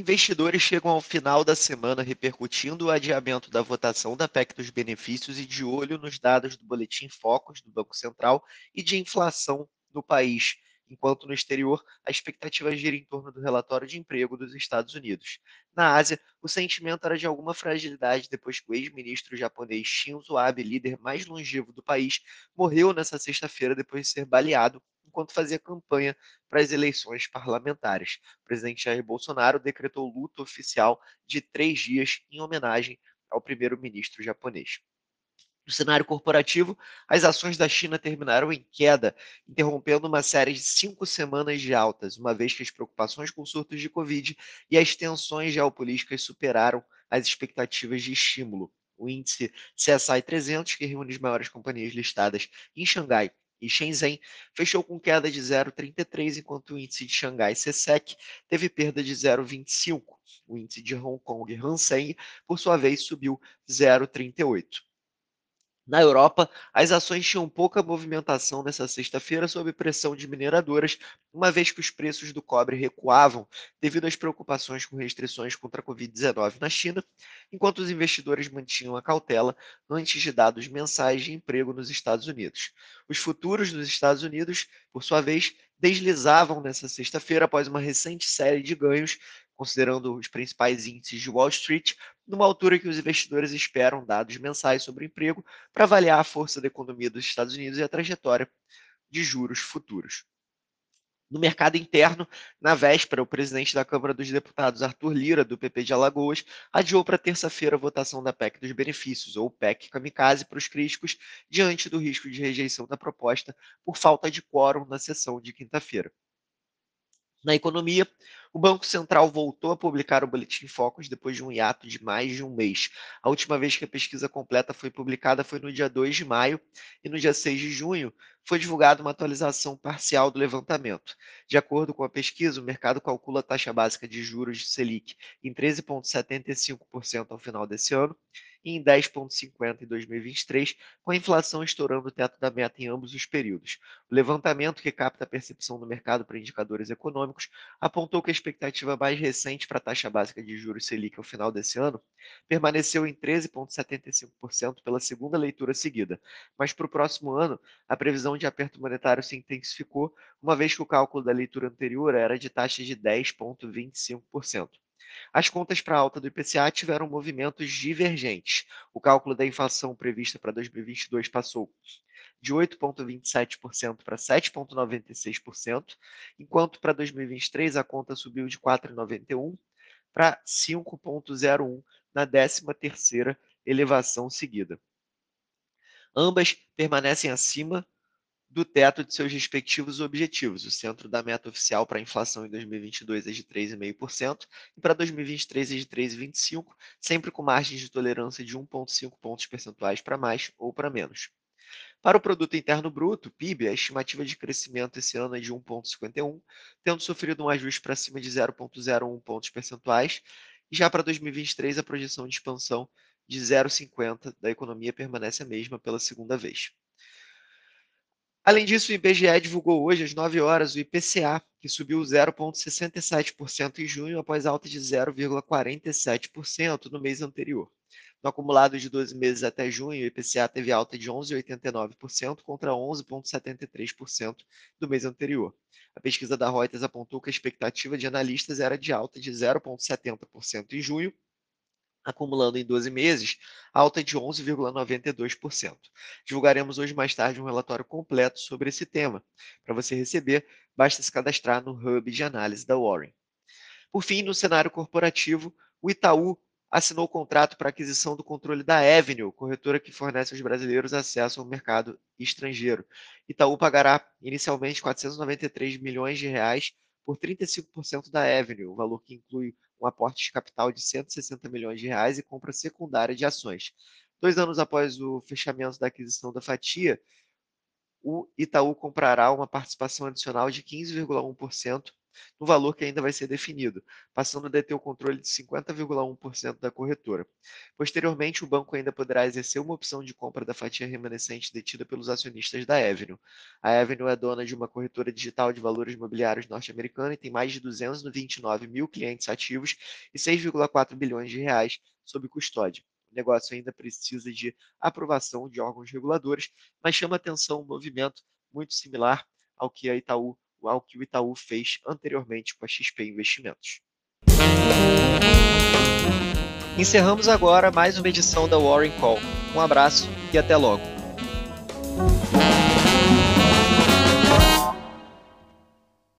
Investidores chegam ao final da semana repercutindo o adiamento da votação da PEC dos benefícios e de olho nos dados do Boletim Focus do Banco Central e de inflação no país, enquanto no exterior a expectativa gira em torno do relatório de emprego dos Estados Unidos. Na Ásia, o sentimento era de alguma fragilidade depois que o ex-ministro japonês Shinzo Abe, líder mais longevo do país, morreu nessa sexta-feira depois de ser baleado enquanto fazia campanha para as eleições parlamentares. O presidente Jair Bolsonaro decretou luto oficial de três dias em homenagem ao primeiro-ministro japonês. No cenário corporativo, as ações da China terminaram em queda, interrompendo uma série de cinco semanas de altas, uma vez que as preocupações com surtos de Covid e as tensões geopolíticas superaram as expectativas de estímulo. O índice CSI 300, que reúne as maiores companhias listadas em Xangai e Shenzhen fechou com queda de 0,33, enquanto o índice de Xangai CSEC teve perda de 0,25. O índice de Hong Kong Hang Seng, por sua vez, subiu 0,38. Na Europa, as ações tinham pouca movimentação nessa sexta-feira sob pressão de mineradoras, uma vez que os preços do cobre recuavam devido às preocupações com restrições contra a Covid-19 na China, enquanto os investidores mantinham a cautela antes de dados mensais de emprego nos Estados Unidos. Os futuros nos Estados Unidos, por sua vez, deslizavam nessa sexta-feira após uma recente série de ganhos considerando os principais índices de Wall Street, numa altura que os investidores esperam dados mensais sobre o emprego para avaliar a força da economia dos Estados Unidos e a trajetória de juros futuros. No mercado interno, na véspera, o presidente da Câmara dos Deputados, Arthur Lira, do PP de Alagoas, adiou para terça-feira a votação da PEC dos benefícios, ou PEC kamikaze, para os críticos, diante do risco de rejeição da proposta por falta de quórum na sessão de quinta-feira. Na economia, o Banco Central voltou a publicar o Boletim Focus depois de um hiato de mais de um mês. A última vez que a pesquisa completa foi publicada foi no dia 2 de maio e no dia 6 de junho foi divulgada uma atualização parcial do levantamento. De acordo com a pesquisa, o mercado calcula a taxa básica de juros de Selic em 13,75% ao final desse ano e em 10,50% em 2023, com a inflação estourando o teto da meta em ambos os períodos. O levantamento, que capta a percepção do mercado para indicadores econômicos, apontou que a expectativa mais recente para a taxa básica de juros Selic ao final desse ano permaneceu em 13,75% pela segunda leitura seguida, mas para o próximo ano, a previsão de aperto monetário se intensificou, uma vez que o cálculo da leitura anterior era de taxa de 10,25%. As contas para alta do IPCA tiveram movimentos divergentes. O cálculo da inflação prevista para 2022 passou de 8,27% para 7,96%, enquanto para 2023 a conta subiu de 4,91% para 5,01% na 13ª elevação seguida. Ambas permanecem acima do teto de seus respectivos objetivos. O centro da meta oficial para a inflação em 2022 é de 3,5% e para 2023 é de 3,25%, sempre com margens de tolerância de 1,5 pontos percentuais para mais ou para menos. Para o produto interno bruto, PIB, a estimativa de crescimento esse ano é de 1,51, tendo sofrido um ajuste para cima de 0,01 pontos percentuais, e já para 2023 a projeção de expansão de 0,50 da economia permanece a mesma pela segunda vez. Além disso, o IBGE divulgou hoje, às 9 horas, o IPCA, que subiu 0,67% em junho, após alta de 0,47% no mês anterior. No acumulado de 12 meses até junho, o IPCA teve alta de 11,89% contra 11,73% do mês anterior. A pesquisa da Reuters apontou que a expectativa de analistas era de alta de 0,70% em junho acumulando em 12 meses, alta de 11,92%. Divulgaremos hoje mais tarde um relatório completo sobre esse tema. Para você receber, basta se cadastrar no Hub de análise da Warren. Por fim, no cenário corporativo, o Itaú assinou o contrato para aquisição do controle da Avenue, corretora que fornece aos brasileiros acesso ao mercado estrangeiro. Itaú pagará inicialmente 493 milhões de reais por 35% da Avenue, um valor que inclui um aporte de capital de 160 milhões de reais e compra secundária de ações. Dois anos após o fechamento da aquisição da fatia, o Itaú comprará uma participação adicional de 15,1% no valor que ainda vai ser definido, passando a deter o controle de 50,1% da corretora. Posteriormente, o banco ainda poderá exercer uma opção de compra da fatia remanescente detida pelos acionistas da Avenue. A Avenue é dona de uma corretora digital de valores imobiliários norte-americana e tem mais de 229 mil clientes ativos e 6,4 bilhões de reais sob custódia. O negócio ainda precisa de aprovação de órgãos reguladores, mas chama atenção um movimento muito similar ao que a Itaú ao que o Itaú fez anteriormente com a XP Investimentos. Encerramos agora mais uma edição da Warren Call. Um abraço e até logo.